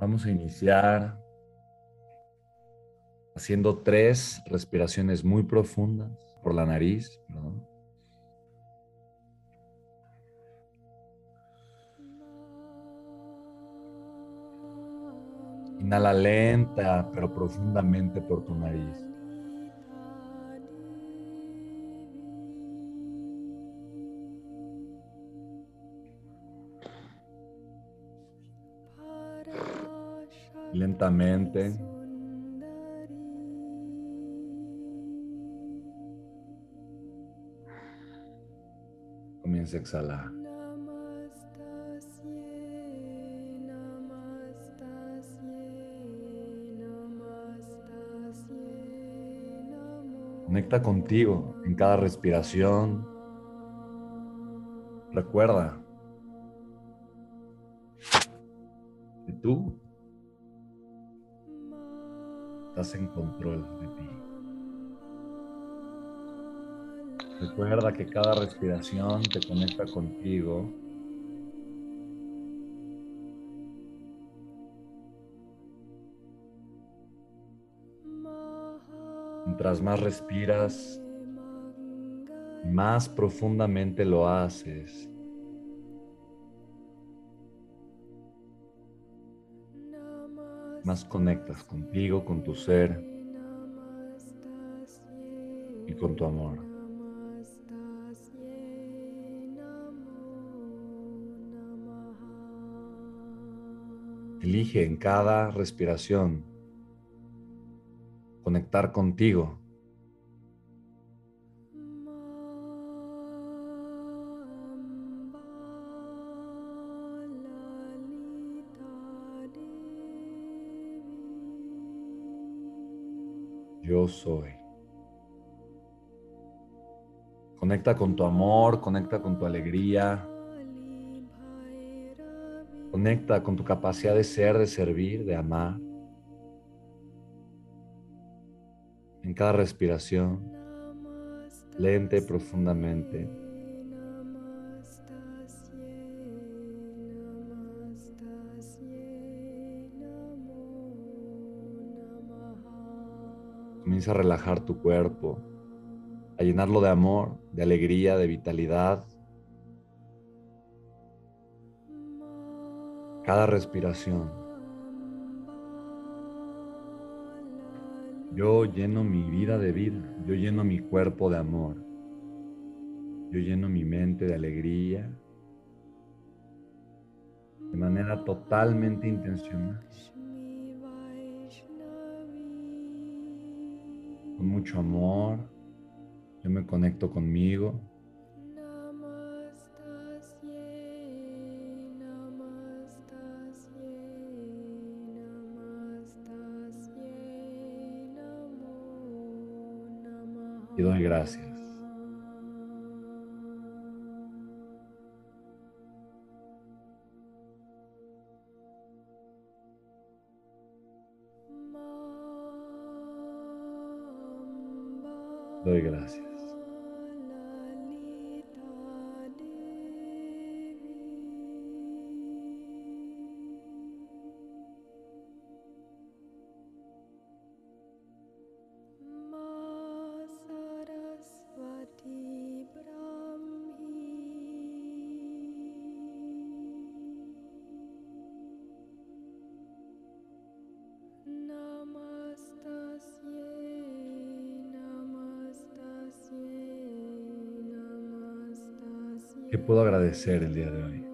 Vamos a iniciar haciendo tres respiraciones muy profundas por la nariz. Inhala lenta pero profundamente por tu nariz. Lentamente. Comienza a exhalar. Conecta contigo en cada respiración. Recuerda que tú estás en control de ti. Recuerda que cada respiración te conecta contigo. Mientras más respiras, más profundamente lo haces. Más conectas contigo, con tu ser y con tu amor. Elige en cada respiración conectar contigo yo soy. Conecta con tu amor, conecta con tu alegría. Conecta con tu capacidad de ser, de servir, de amar. En cada respiración, lente profundamente. Comienza a relajar tu cuerpo, a llenarlo de amor, de alegría, de vitalidad. Cada respiración. Yo lleno mi vida de vida, yo lleno mi cuerpo de amor, yo lleno mi mente de alegría, de manera totalmente intencional. Con mucho amor. Yo me conecto conmigo. Y doy gracias. Doy gracias. ¿Qué puedo agradecer el día de hoy?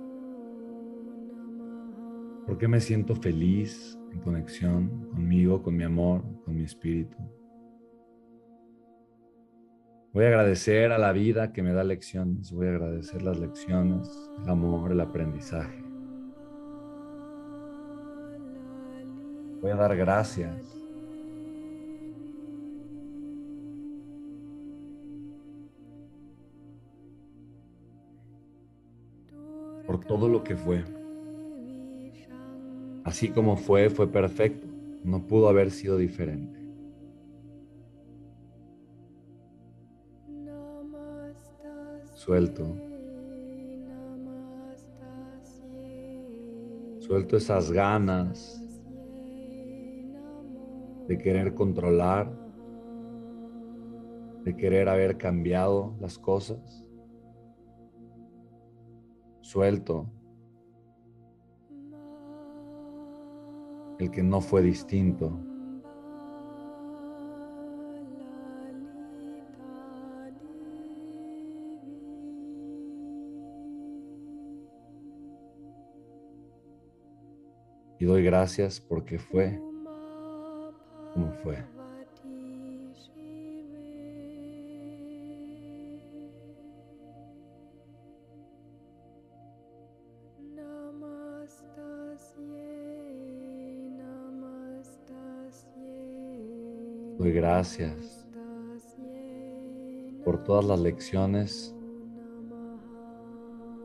¿Por qué me siento feliz, en conexión conmigo, con mi amor, con mi espíritu? Voy a agradecer a la vida que me da lecciones, voy a agradecer las lecciones, el amor, el aprendizaje. Voy a dar gracias por todo lo que fue. Así como fue, fue perfecto. No pudo haber sido diferente. Suelto. Suelto esas ganas de querer controlar, de querer haber cambiado las cosas. Suelto el que no fue distinto. Y doy gracias porque fue como fue. Gracias por todas las lecciones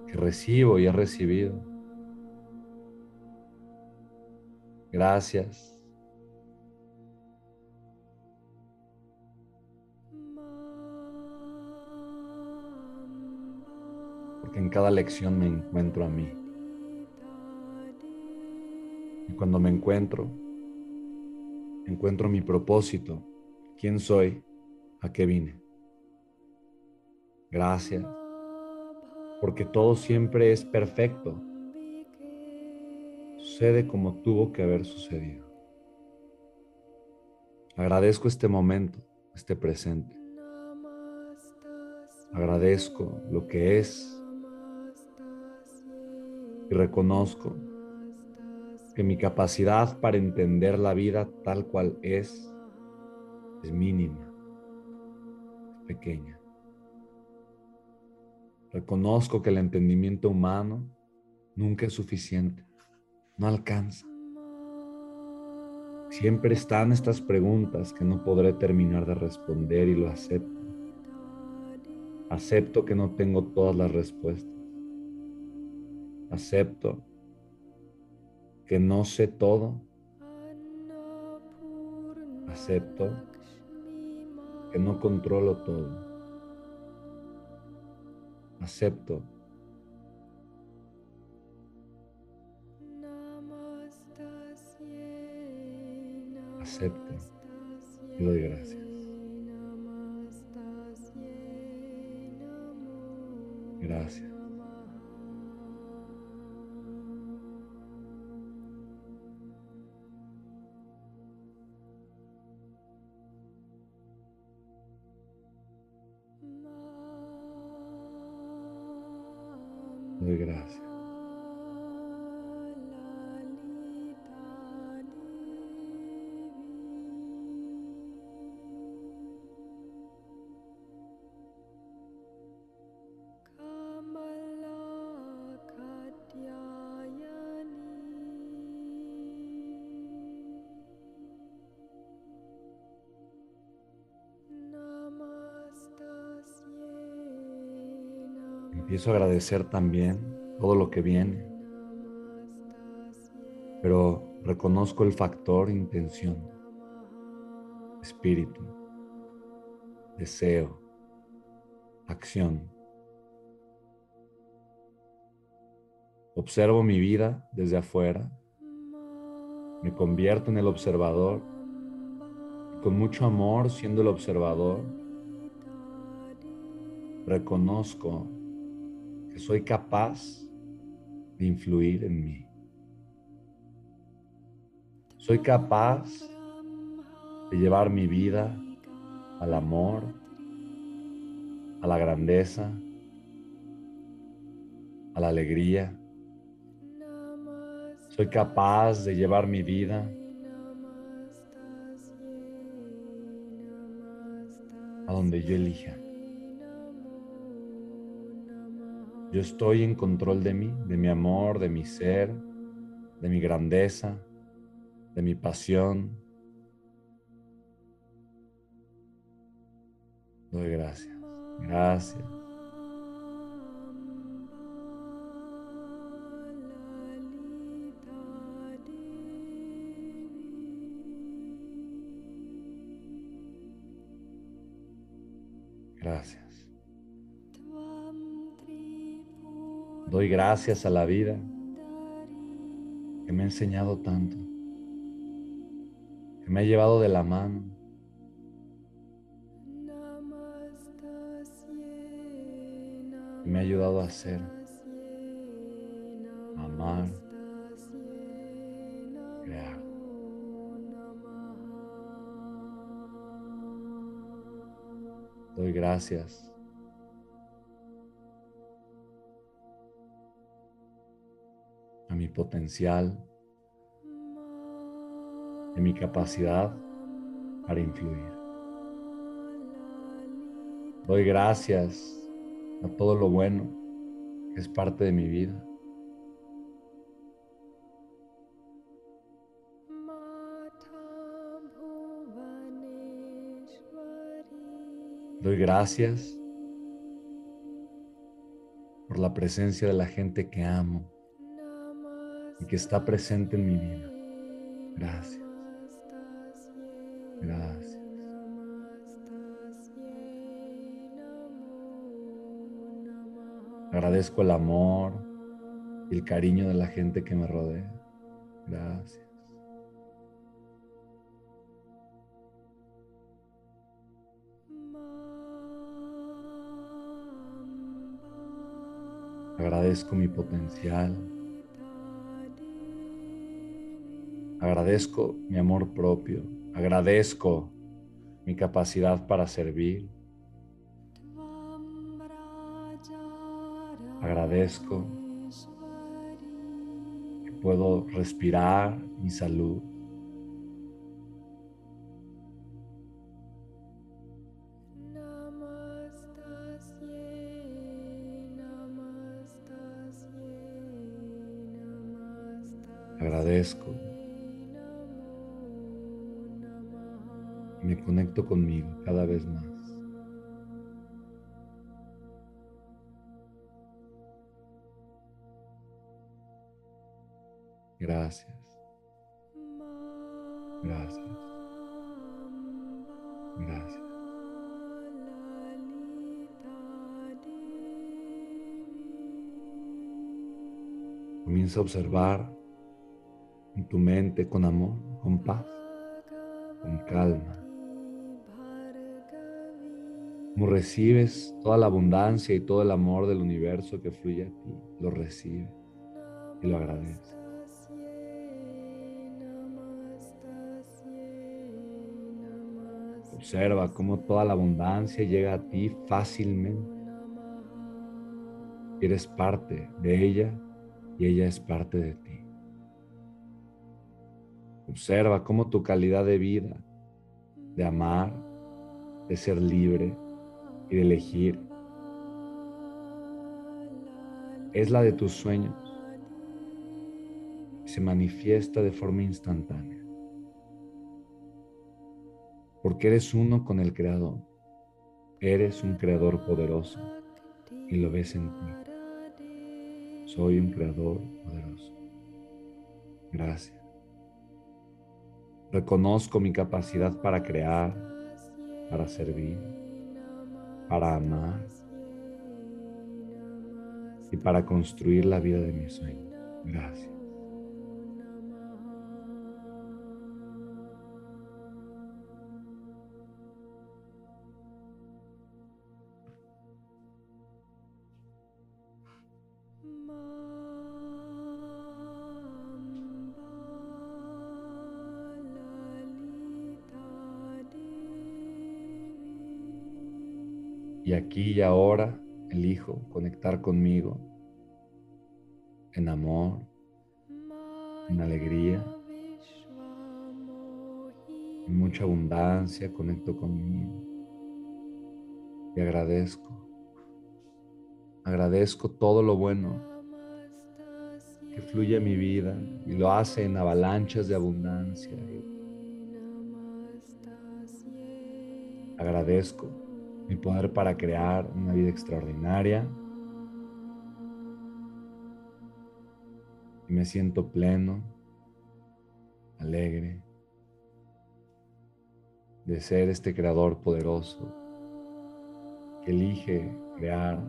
que recibo y he recibido. Gracias. Porque en cada lección me encuentro a mí. Y cuando me encuentro, encuentro mi propósito, quién soy, a qué vine. Gracias, porque todo siempre es perfecto. Sucede como tuvo que haber sucedido. Agradezco este momento, este presente. Agradezco lo que es y reconozco que mi capacidad para entender la vida tal cual es es mínima, es pequeña. Reconozco que el entendimiento humano nunca es suficiente, no alcanza. Siempre están estas preguntas que no podré terminar de responder y lo acepto. Acepto que no tengo todas las respuestas. Acepto que no sé todo. Acepto que no controlo todo. Acepto acepto doy. Gracias. Gracias. Empiezo a agradecer también todo lo que viene, pero reconozco el factor intención, espíritu, deseo, acción. Observo mi vida desde afuera, me convierto en el observador con mucho amor siendo el observador, reconozco que soy capaz de influir en mí. Soy capaz de llevar mi vida al amor, a la grandeza, a la alegría. Soy capaz de llevar mi vida a donde yo elija. Yo estoy en control de mí, de mi amor, de mi ser, de mi grandeza, de mi pasión. Doy gracias. Gracias. Gracias. Doy gracias a la vida que me ha enseñado tanto, que me ha llevado de la mano. Que me ha ayudado a ser, amar, crear. Doy gracias a mi potencial, a mi capacidad para influir. Doy gracias a todo lo bueno que es parte de mi vida. Doy gracias por la presencia de la gente que amo y que está presente en mi vida. Gracias. Gracias. Agradezco el amor y el cariño de la gente que me rodea. Gracias. Agradezco mi potencial. Agradezco mi amor propio. Agradezco mi capacidad para servir. Agradezco que puedo respirar mi salud. Agradezco me conecto conmigo cada vez más. Gracias. Gracias. Gracias. Comienza a observar en tu mente con amor, con paz, con calma. Como recibes toda la abundancia y todo el amor del universo que fluye a ti, lo recibes y lo agradeces. Observa cómo toda la abundancia llega a ti fácilmente. Eres parte de ella y ella es parte de ti. Observa cómo tu calidad de vida, de amar, de ser libre y de elegir, es la de tus sueños se manifiesta de forma instantánea. Porque eres uno con el Creador. Eres un Creador poderoso y lo ves en ti. Soy un Creador poderoso. Gracias. Reconozco mi capacidad para crear, para servir, para amar y para construir la vida de mi sueño. Gracias. Aquí y ahora elijo conectar conmigo en amor, en alegría, en mucha abundancia, conecto conmigo y agradezco. Agradezco todo lo bueno que fluye en mi vida y lo hace en avalanchas de abundancia. Agradezco mi poder para crear una vida extraordinaria. Y me siento pleno, alegre de ser este creador poderoso que elige crear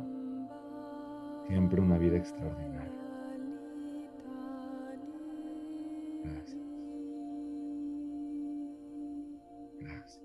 siempre una vida extraordinaria. Gracias. Gracias.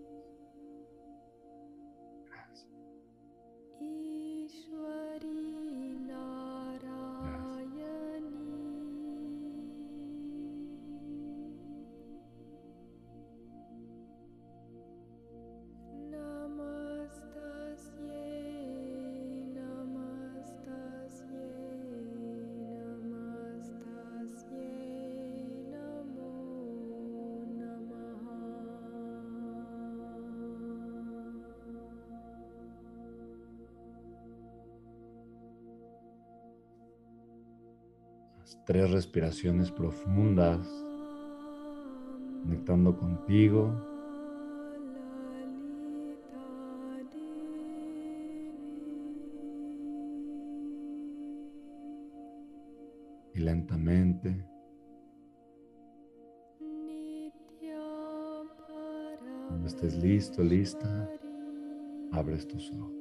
Tres respiraciones profundas, conectando contigo. Y lentamente cuando estés listo, lista, abres tus ojos.